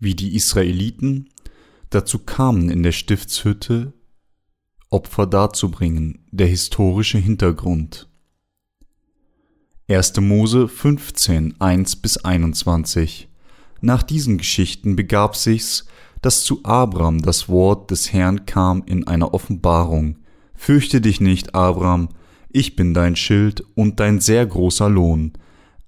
wie die Israeliten dazu kamen, in der Stiftshütte Opfer darzubringen, der historische Hintergrund. 1. Mose 15, 1 bis 21 Nach diesen Geschichten begab sich's, dass zu Abram das Wort des Herrn kam in einer Offenbarung. Fürchte dich nicht, Abram, ich bin dein Schild und dein sehr großer Lohn.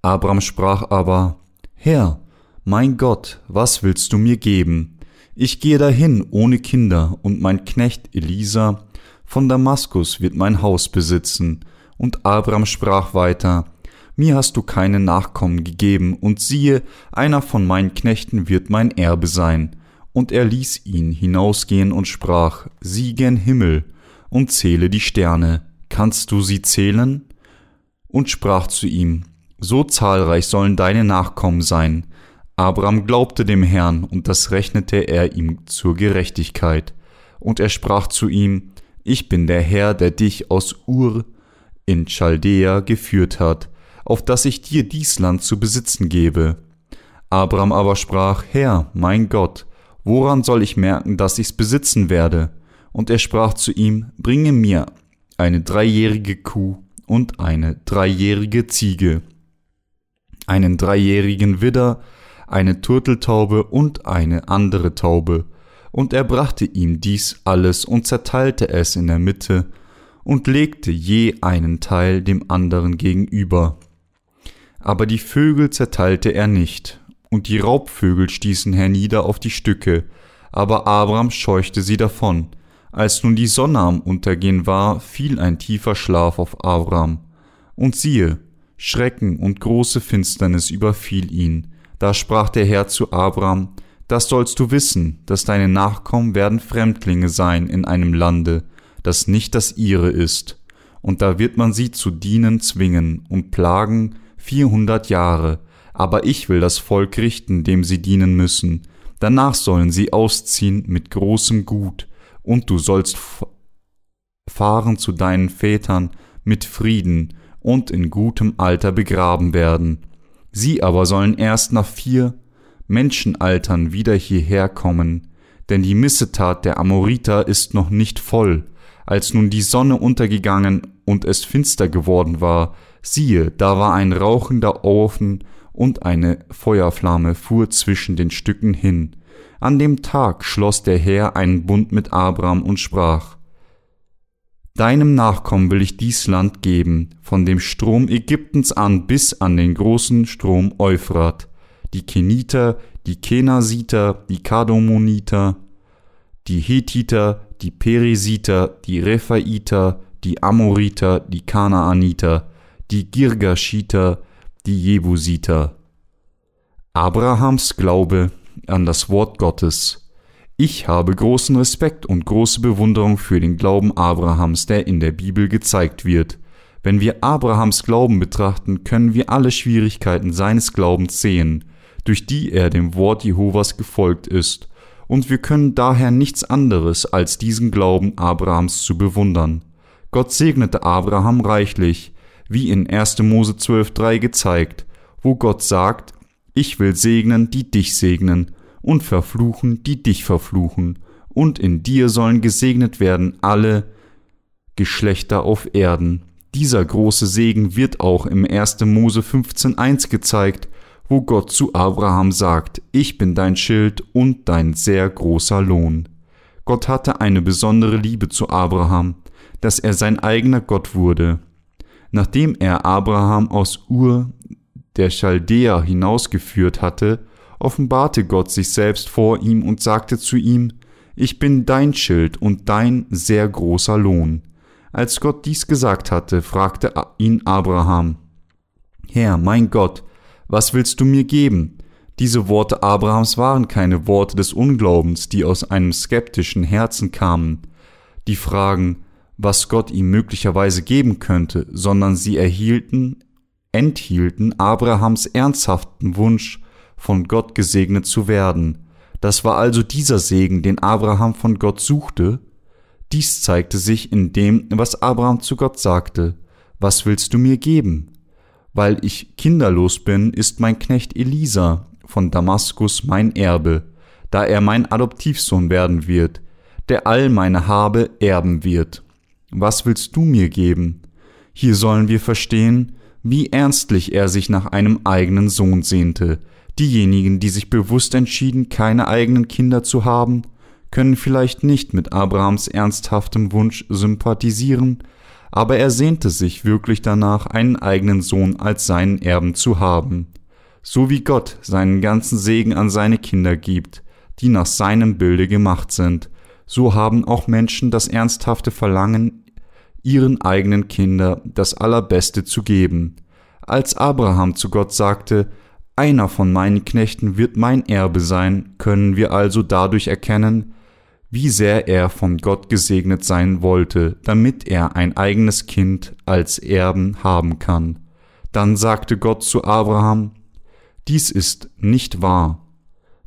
Abram sprach aber, Herr, mein Gott, was willst du mir geben? Ich gehe dahin ohne Kinder, und mein Knecht Elisa von Damaskus wird mein Haus besitzen. Und Abram sprach weiter, Mir hast du keine Nachkommen gegeben, und siehe, einer von meinen Knechten wird mein Erbe sein. Und er ließ ihn hinausgehen und sprach, Sieh gen Himmel und zähle die Sterne, kannst du sie zählen? Und sprach zu ihm, So zahlreich sollen deine Nachkommen sein. Abraham glaubte dem Herrn, und das rechnete er ihm zur Gerechtigkeit. Und er sprach zu ihm, Ich bin der Herr, der dich aus Ur in Chaldea geführt hat, auf dass ich dir dies Land zu besitzen gebe. Abraham aber sprach, Herr, mein Gott, woran soll ich merken, dass ich's besitzen werde? Und er sprach zu ihm, Bringe mir eine dreijährige Kuh und eine dreijährige Ziege, einen dreijährigen Widder, eine Turteltaube und eine andere Taube. Und er brachte ihm dies alles und zerteilte es in der Mitte und legte je einen Teil dem anderen gegenüber. Aber die Vögel zerteilte er nicht, und die Raubvögel stießen hernieder auf die Stücke, aber Abraham scheuchte sie davon. Als nun die Sonne am Untergehen war, fiel ein tiefer Schlaf auf Abraham. Und siehe, Schrecken und große Finsternis überfiel ihn, da sprach der Herr zu Abraham, das sollst du wissen, dass deine Nachkommen werden Fremdlinge sein in einem Lande, das nicht das ihre ist, und da wird man sie zu dienen zwingen und plagen vierhundert Jahre, aber ich will das Volk richten, dem sie dienen müssen, danach sollen sie ausziehen mit großem Gut, und du sollst fahren zu deinen Vätern mit Frieden und in gutem Alter begraben werden, Sie aber sollen erst nach vier Menschenaltern wieder hierher kommen, denn die Missetat der Amoriter ist noch nicht voll. Als nun die Sonne untergegangen und es finster geworden war, siehe, da war ein rauchender Ofen und eine Feuerflamme fuhr zwischen den Stücken hin. An dem Tag schloss der Herr einen Bund mit Abraham und sprach, Deinem Nachkommen will ich dies Land geben, von dem Strom Ägyptens an bis an den großen Strom Euphrat, die Keniter, die Kenasiter, die Kadomoniter, die Hethiter, die Peresiter, die Rephaiter, die Amoriter, die Kanaaniter, die Girgashiter, die Jebusiter. Abrahams Glaube an das Wort Gottes ich habe großen Respekt und große Bewunderung für den Glauben Abrahams, der in der Bibel gezeigt wird. Wenn wir Abrahams Glauben betrachten, können wir alle Schwierigkeiten seines Glaubens sehen, durch die er dem Wort Jehovas gefolgt ist, und wir können daher nichts anderes als diesen Glauben Abrahams zu bewundern. Gott segnete Abraham reichlich, wie in 1. Mose 12.3 gezeigt, wo Gott sagt, ich will segnen, die dich segnen, und verfluchen, die dich verfluchen, und in dir sollen gesegnet werden alle Geschlechter auf Erden. Dieser große Segen wird auch im 1. Mose 15.1 gezeigt, wo Gott zu Abraham sagt, ich bin dein Schild und dein sehr großer Lohn. Gott hatte eine besondere Liebe zu Abraham, dass er sein eigener Gott wurde. Nachdem er Abraham aus Ur der Chaldäer hinausgeführt hatte, offenbarte Gott sich selbst vor ihm und sagte zu ihm, Ich bin dein Schild und dein sehr großer Lohn. Als Gott dies gesagt hatte, fragte ihn Abraham, Herr, mein Gott, was willst du mir geben? Diese Worte Abrahams waren keine Worte des Unglaubens, die aus einem skeptischen Herzen kamen, die fragen, was Gott ihm möglicherweise geben könnte, sondern sie erhielten, enthielten Abrahams ernsthaften Wunsch, von Gott gesegnet zu werden. Das war also dieser Segen, den Abraham von Gott suchte. Dies zeigte sich in dem, was Abraham zu Gott sagte. Was willst du mir geben? Weil ich kinderlos bin, ist mein Knecht Elisa von Damaskus mein Erbe. da er mein Adoptivsohn werden wird, der all meine Habe erben wird. Was willst du mir geben? Hier sollen wir verstehen, wie ernstlich er sich nach einem eigenen Sohn sehnte. Diejenigen, die sich bewusst entschieden, keine eigenen Kinder zu haben, können vielleicht nicht mit Abrahams ernsthaftem Wunsch sympathisieren, aber er sehnte sich wirklich danach, einen eigenen Sohn als seinen Erben zu haben. So wie Gott seinen ganzen Segen an seine Kinder gibt, die nach seinem Bilde gemacht sind, so haben auch Menschen das ernsthafte Verlangen, ihren eigenen Kindern das Allerbeste zu geben. Als Abraham zu Gott sagte, einer von meinen Knechten wird mein Erbe sein, können wir also dadurch erkennen, wie sehr er von Gott gesegnet sein wollte, damit er ein eigenes Kind als Erben haben kann. Dann sagte Gott zu Abraham, Dies ist nicht wahr.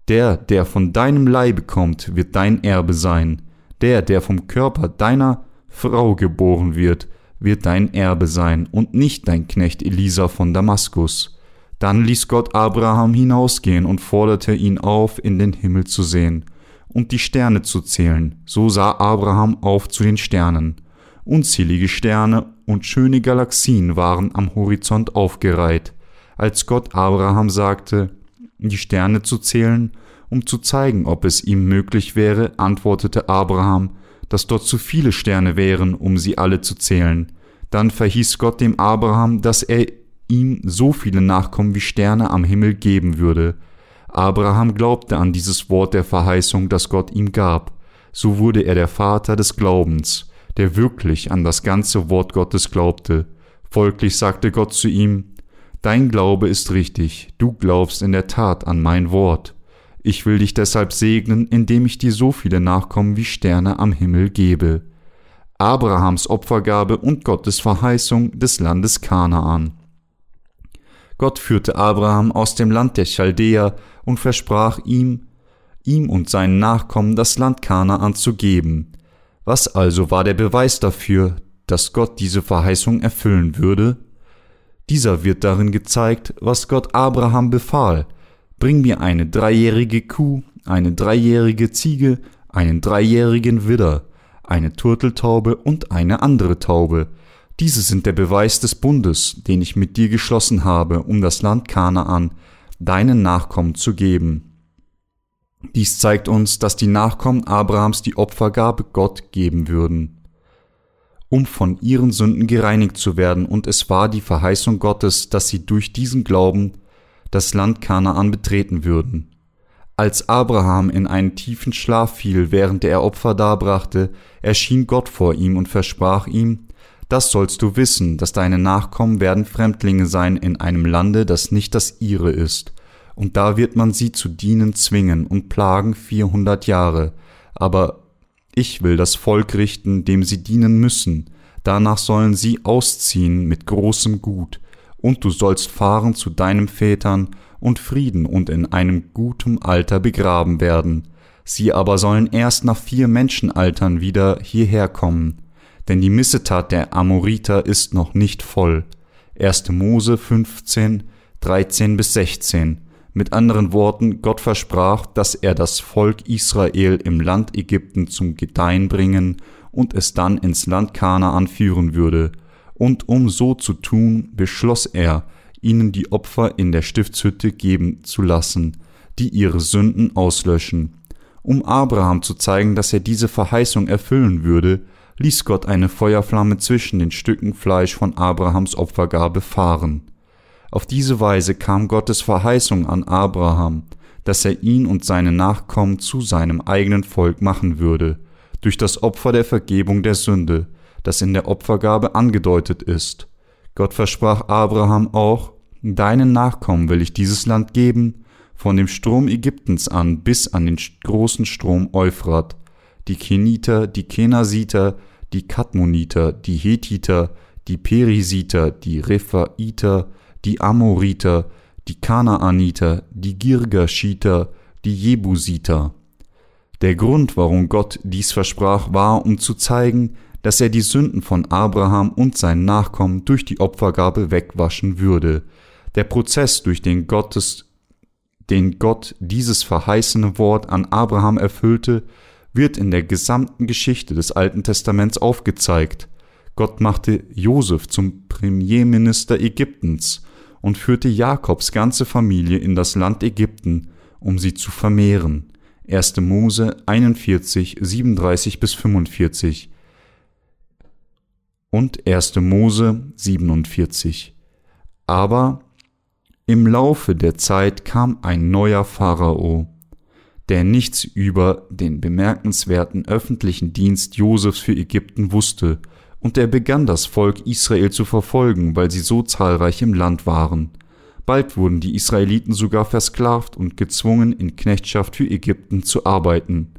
Der, der von deinem Leibe kommt, wird dein Erbe sein. Der, der vom Körper deiner Frau geboren wird, wird dein Erbe sein und nicht dein Knecht Elisa von Damaskus. Dann ließ Gott Abraham hinausgehen und forderte ihn auf, in den Himmel zu sehen und die Sterne zu zählen. So sah Abraham auf zu den Sternen. Unzählige Sterne und schöne Galaxien waren am Horizont aufgereiht. Als Gott Abraham sagte, die Sterne zu zählen, um zu zeigen, ob es ihm möglich wäre, antwortete Abraham, dass dort zu viele Sterne wären, um sie alle zu zählen. Dann verhieß Gott dem Abraham, dass er ihm so viele Nachkommen wie Sterne am Himmel geben würde. Abraham glaubte an dieses Wort der Verheißung, das Gott ihm gab. So wurde er der Vater des Glaubens, der wirklich an das ganze Wort Gottes glaubte. Folglich sagte Gott zu ihm, Dein Glaube ist richtig, du glaubst in der Tat an mein Wort. Ich will dich deshalb segnen, indem ich dir so viele Nachkommen wie Sterne am Himmel gebe. Abrahams Opfergabe und Gottes Verheißung des Landes Kanaan. Gott führte Abraham aus dem Land der Chaldäer und versprach ihm, ihm und seinen Nachkommen das Land Kanaan zu geben. Was also war der Beweis dafür, dass Gott diese Verheißung erfüllen würde? Dieser wird darin gezeigt, was Gott Abraham befahl. Bring mir eine dreijährige Kuh, eine dreijährige Ziege, einen dreijährigen Widder, eine Turteltaube und eine andere Taube, diese sind der Beweis des Bundes, den ich mit dir geschlossen habe, um das Land Kanaan deinen Nachkommen zu geben. Dies zeigt uns, dass die Nachkommen Abrahams die Opfergabe Gott geben würden, um von ihren Sünden gereinigt zu werden, und es war die Verheißung Gottes, dass sie durch diesen Glauben das Land Kanaan betreten würden. Als Abraham in einen tiefen Schlaf fiel, während er Opfer darbrachte, erschien Gott vor ihm und versprach ihm, das sollst du wissen, dass deine Nachkommen werden Fremdlinge sein in einem Lande, das nicht das ihre ist. Und da wird man sie zu dienen zwingen und plagen vierhundert Jahre. Aber ich will das Volk richten, dem sie dienen müssen. Danach sollen sie ausziehen mit großem Gut. Und du sollst fahren zu deinem Vätern und Frieden und in einem guten Alter begraben werden. Sie aber sollen erst nach vier Menschenaltern wieder hierher kommen denn die Missetat der Amoriter ist noch nicht voll. 1. Mose 15, 13 bis 16. Mit anderen Worten, Gott versprach, dass er das Volk Israel im Land Ägypten zum Gedeihen bringen und es dann ins Land Kanaan führen würde. Und um so zu tun, beschloss er, ihnen die Opfer in der Stiftshütte geben zu lassen, die ihre Sünden auslöschen. Um Abraham zu zeigen, dass er diese Verheißung erfüllen würde, ließ Gott eine Feuerflamme zwischen den Stücken Fleisch von Abrahams Opfergabe fahren. Auf diese Weise kam Gottes Verheißung an Abraham, dass er ihn und seine Nachkommen zu seinem eigenen Volk machen würde, durch das Opfer der Vergebung der Sünde, das in der Opfergabe angedeutet ist. Gott versprach Abraham auch, deinen Nachkommen will ich dieses Land geben, von dem Strom Ägyptens an bis an den großen Strom Euphrat, die Keniter, die Kenasiter, die Kadmoniter, die Hethiter, die Perisiter, die Rephaiter, die Amoriter, die Kanaaniter, die Girgashiter, die Jebusiter. Der Grund, warum Gott dies versprach, war, um zu zeigen, dass er die Sünden von Abraham und seinen Nachkommen durch die Opfergabe wegwaschen würde. Der Prozess, durch den Gottes den Gott dieses verheißene Wort an Abraham erfüllte, wird in der gesamten Geschichte des Alten Testaments aufgezeigt. Gott machte Josef zum Premierminister Ägyptens und führte Jakobs ganze Familie in das Land Ägypten, um sie zu vermehren. 1. Mose 41, 37 bis 45 und 1. Mose 47. Aber im Laufe der Zeit kam ein neuer Pharao, der nichts über den bemerkenswerten öffentlichen Dienst Josefs für Ägypten wusste, und er begann das Volk Israel zu verfolgen, weil sie so zahlreich im Land waren. Bald wurden die Israeliten sogar versklavt und gezwungen, in Knechtschaft für Ägypten zu arbeiten.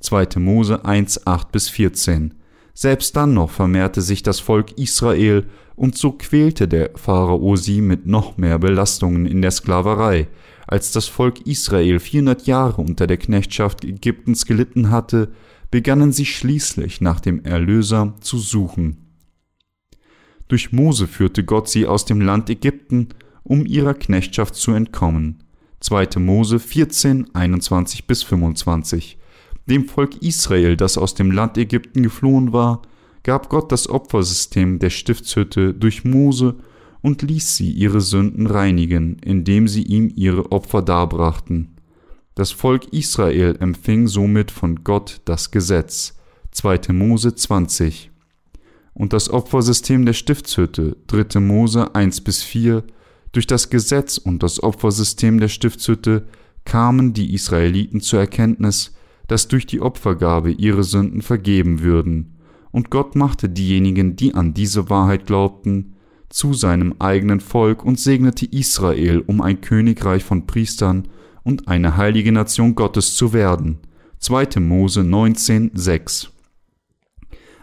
2. Mose 1, 8 bis 14. Selbst dann noch vermehrte sich das Volk Israel, und so quälte der Pharao sie mit noch mehr Belastungen in der Sklaverei. Als das Volk Israel 400 Jahre unter der Knechtschaft Ägyptens gelitten hatte, begannen sie schließlich nach dem Erlöser zu suchen. Durch Mose führte Gott sie aus dem Land Ägypten, um ihrer Knechtschaft zu entkommen. 2. Mose 14, 21 bis 25. Dem Volk Israel, das aus dem Land Ägypten geflohen war, gab Gott das Opfersystem der Stiftshütte durch Mose und ließ sie ihre Sünden reinigen, indem sie ihm ihre Opfer darbrachten. Das Volk Israel empfing somit von Gott das Gesetz. 2. Mose 20. Und das Opfersystem der Stiftshütte, 3. Mose 1 bis 4, durch das Gesetz und das Opfersystem der Stiftshütte kamen die Israeliten zur Erkenntnis, dass durch die Opfergabe ihre Sünden vergeben würden, und Gott machte diejenigen, die an diese Wahrheit glaubten, zu seinem eigenen Volk und segnete Israel, um ein Königreich von Priestern und eine heilige Nation Gottes zu werden. 2. Mose 19, 6.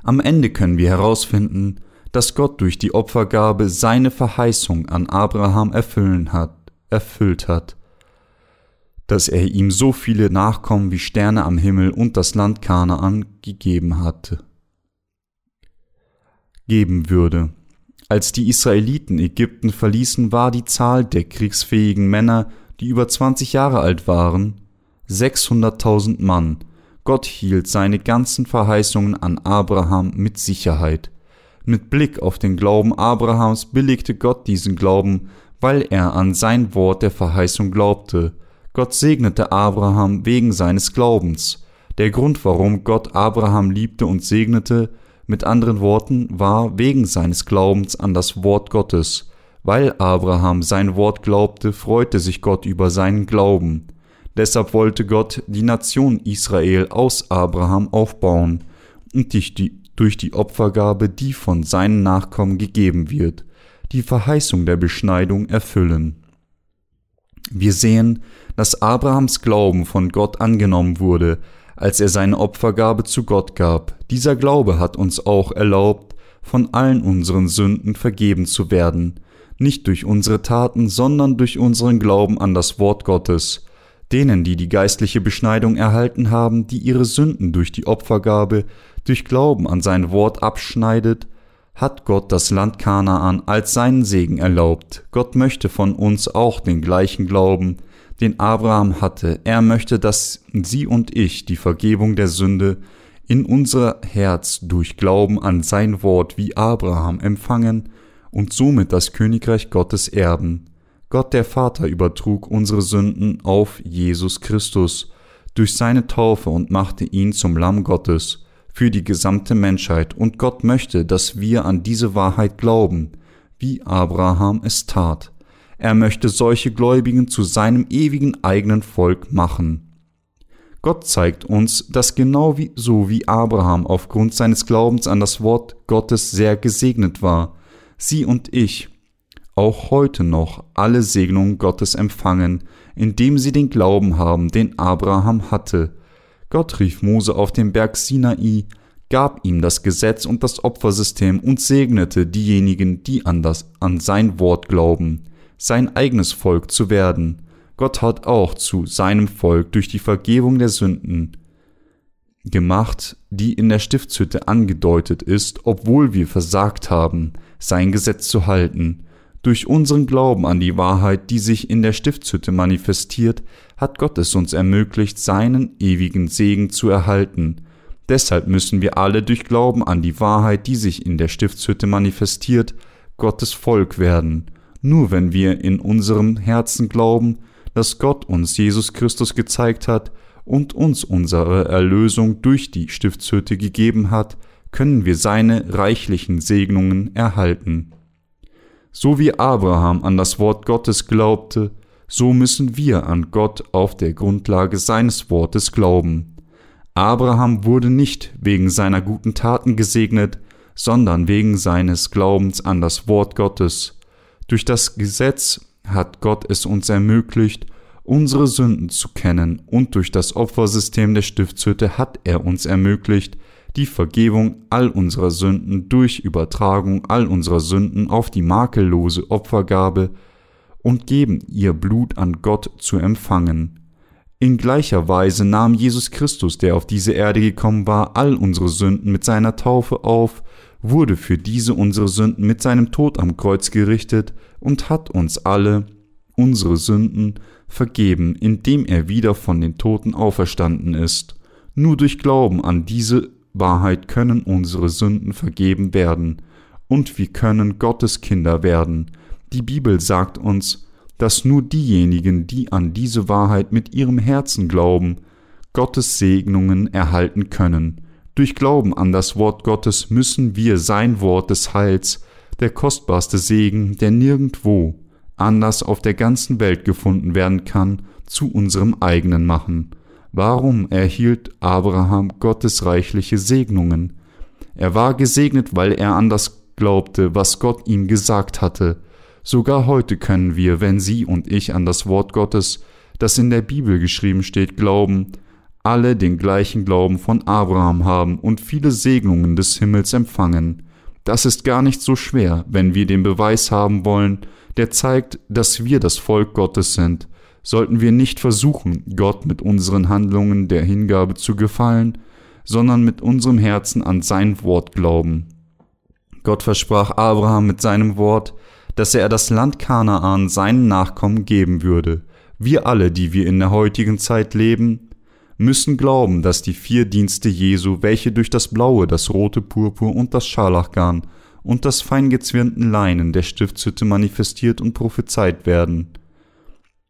Am Ende können wir herausfinden, dass Gott durch die Opfergabe seine Verheißung an Abraham hat, erfüllt hat dass er ihm so viele Nachkommen wie Sterne am Himmel und das Land Kanaan gegeben hatte, geben würde. Als die Israeliten Ägypten verließen, war die Zahl der kriegsfähigen Männer, die über 20 Jahre alt waren, 600.000 Mann. Gott hielt seine ganzen Verheißungen an Abraham mit Sicherheit. Mit Blick auf den Glauben Abrahams billigte Gott diesen Glauben, weil er an sein Wort der Verheißung glaubte, Gott segnete Abraham wegen seines Glaubens. Der Grund, warum Gott Abraham liebte und segnete, mit anderen Worten, war wegen seines Glaubens an das Wort Gottes. Weil Abraham sein Wort glaubte, freute sich Gott über seinen Glauben. Deshalb wollte Gott die Nation Israel aus Abraham aufbauen und durch die Opfergabe, die von seinen Nachkommen gegeben wird, die Verheißung der Beschneidung erfüllen. Wir sehen, dass Abrahams Glauben von Gott angenommen wurde, als er seine Opfergabe zu Gott gab. Dieser Glaube hat uns auch erlaubt, von allen unseren Sünden vergeben zu werden, nicht durch unsere Taten, sondern durch unseren Glauben an das Wort Gottes. Denen, die die geistliche Beschneidung erhalten haben, die ihre Sünden durch die Opfergabe, durch Glauben an sein Wort abschneidet, hat Gott das Land Kanaan als seinen Segen erlaubt. Gott möchte von uns auch den gleichen Glauben, den Abraham hatte. Er möchte, dass Sie und ich die Vergebung der Sünde in unser Herz durch Glauben an sein Wort wie Abraham empfangen und somit das Königreich Gottes erben. Gott der Vater übertrug unsere Sünden auf Jesus Christus durch seine Taufe und machte ihn zum Lamm Gottes für die gesamte Menschheit, und Gott möchte, dass wir an diese Wahrheit glauben, wie Abraham es tat. Er möchte solche Gläubigen zu seinem ewigen eigenen Volk machen. Gott zeigt uns, dass genau wie, so wie Abraham aufgrund seines Glaubens an das Wort Gottes sehr gesegnet war, sie und ich auch heute noch alle Segnungen Gottes empfangen, indem sie den Glauben haben, den Abraham hatte. Gott rief Mose auf dem Berg Sinai, gab ihm das Gesetz und das Opfersystem und segnete diejenigen, die an, das, an sein Wort glauben sein eigenes Volk zu werden. Gott hat auch zu seinem Volk durch die Vergebung der Sünden gemacht, die in der Stiftshütte angedeutet ist, obwohl wir versagt haben, sein Gesetz zu halten. Durch unseren Glauben an die Wahrheit, die sich in der Stiftshütte manifestiert, hat Gott es uns ermöglicht, seinen ewigen Segen zu erhalten. Deshalb müssen wir alle durch Glauben an die Wahrheit, die sich in der Stiftshütte manifestiert, Gottes Volk werden. Nur wenn wir in unserem Herzen glauben, dass Gott uns Jesus Christus gezeigt hat und uns unsere Erlösung durch die Stiftshütte gegeben hat, können wir seine reichlichen Segnungen erhalten. So wie Abraham an das Wort Gottes glaubte, so müssen wir an Gott auf der Grundlage seines Wortes glauben. Abraham wurde nicht wegen seiner guten Taten gesegnet, sondern wegen seines Glaubens an das Wort Gottes. Durch das Gesetz hat Gott es uns ermöglicht, unsere Sünden zu kennen, und durch das Opfersystem der Stiftshütte hat er uns ermöglicht, die Vergebung all unserer Sünden durch Übertragung all unserer Sünden auf die makellose Opfergabe und geben ihr Blut an Gott zu empfangen. In gleicher Weise nahm Jesus Christus, der auf diese Erde gekommen war, all unsere Sünden mit seiner Taufe auf, wurde für diese unsere Sünden mit seinem Tod am Kreuz gerichtet und hat uns alle unsere Sünden vergeben, indem er wieder von den Toten auferstanden ist. Nur durch Glauben an diese Wahrheit können unsere Sünden vergeben werden, und wir können Gottes Kinder werden. Die Bibel sagt uns, dass nur diejenigen, die an diese Wahrheit mit ihrem Herzen glauben, Gottes Segnungen erhalten können. Durch Glauben an das Wort Gottes müssen wir sein Wort des Heils, der kostbarste Segen, der nirgendwo anders auf der ganzen Welt gefunden werden kann, zu unserem eigenen machen. Warum erhielt Abraham Gottes reichliche Segnungen? Er war gesegnet, weil er an das glaubte, was Gott ihm gesagt hatte. Sogar heute können wir, wenn Sie und ich an das Wort Gottes, das in der Bibel geschrieben steht, glauben, alle den gleichen Glauben von Abraham haben und viele Segnungen des Himmels empfangen. Das ist gar nicht so schwer, wenn wir den Beweis haben wollen, der zeigt, dass wir das Volk Gottes sind, sollten wir nicht versuchen, Gott mit unseren Handlungen der Hingabe zu gefallen, sondern mit unserem Herzen an sein Wort glauben. Gott versprach Abraham mit seinem Wort, dass er das Land Kanaan seinen Nachkommen geben würde. Wir alle, die wir in der heutigen Zeit leben, müssen glauben, dass die vier Dienste Jesu, welche durch das blaue, das rote Purpur und das Scharlachgarn und das feingezwirnten Leinen der Stiftshütte manifestiert und prophezeit werden,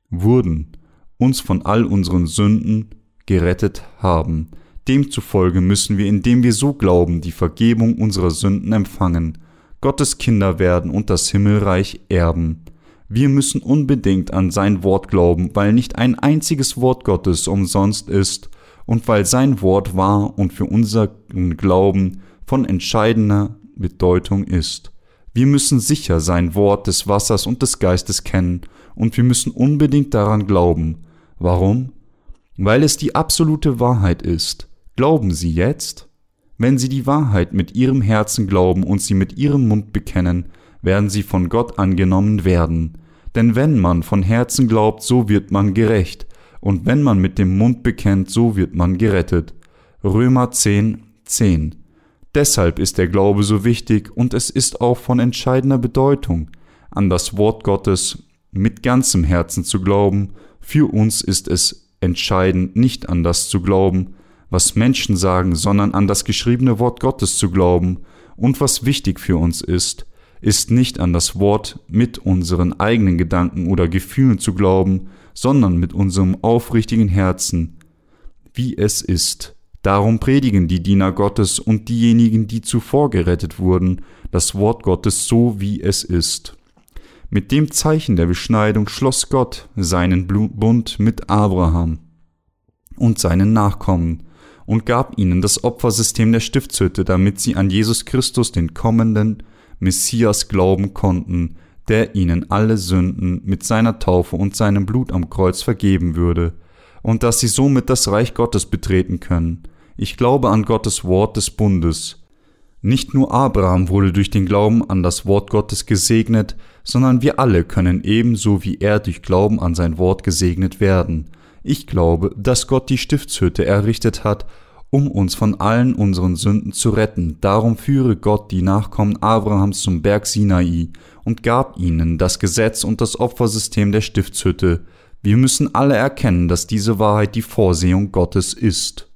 wurden, uns von all unseren Sünden gerettet haben. Demzufolge müssen wir, indem wir so glauben, die Vergebung unserer Sünden empfangen, Gottes Kinder werden und das Himmelreich erben. Wir müssen unbedingt an sein Wort glauben, weil nicht ein einziges Wort Gottes umsonst ist und weil sein Wort wahr und für unseren Glauben von entscheidender Bedeutung ist. Wir müssen sicher sein Wort des Wassers und des Geistes kennen und wir müssen unbedingt daran glauben. Warum? Weil es die absolute Wahrheit ist. Glauben Sie jetzt? Wenn Sie die Wahrheit mit Ihrem Herzen glauben und sie mit Ihrem Mund bekennen, werden Sie von Gott angenommen werden. Denn wenn man von Herzen glaubt, so wird man gerecht, und wenn man mit dem Mund bekennt, so wird man gerettet. Römer 10, 10. Deshalb ist der Glaube so wichtig und es ist auch von entscheidender Bedeutung, an das Wort Gottes mit ganzem Herzen zu glauben. Für uns ist es entscheidend, nicht an das zu glauben, was Menschen sagen, sondern an das geschriebene Wort Gottes zu glauben. Und was wichtig für uns ist, ist nicht an das Wort mit unseren eigenen Gedanken oder Gefühlen zu glauben, sondern mit unserem aufrichtigen Herzen, wie es ist. Darum predigen die Diener Gottes und diejenigen, die zuvor gerettet wurden, das Wort Gottes so, wie es ist. Mit dem Zeichen der Beschneidung schloss Gott seinen Bund mit Abraham und seinen Nachkommen und gab ihnen das Opfersystem der Stiftshütte, damit sie an Jesus Christus, den kommenden Messias, glauben konnten, der ihnen alle Sünden mit seiner Taufe und seinem Blut am Kreuz vergeben würde, und dass sie somit das Reich Gottes betreten können. Ich glaube an Gottes Wort des Bundes. Nicht nur Abraham wurde durch den Glauben an das Wort Gottes gesegnet, sondern wir alle können ebenso wie er durch Glauben an sein Wort gesegnet werden. Ich glaube, dass Gott die Stiftshütte errichtet hat, um uns von allen unseren Sünden zu retten. Darum führe Gott die Nachkommen Abrahams zum Berg Sinai und gab ihnen das Gesetz und das Opfersystem der Stiftshütte. Wir müssen alle erkennen, dass diese Wahrheit die Vorsehung Gottes ist.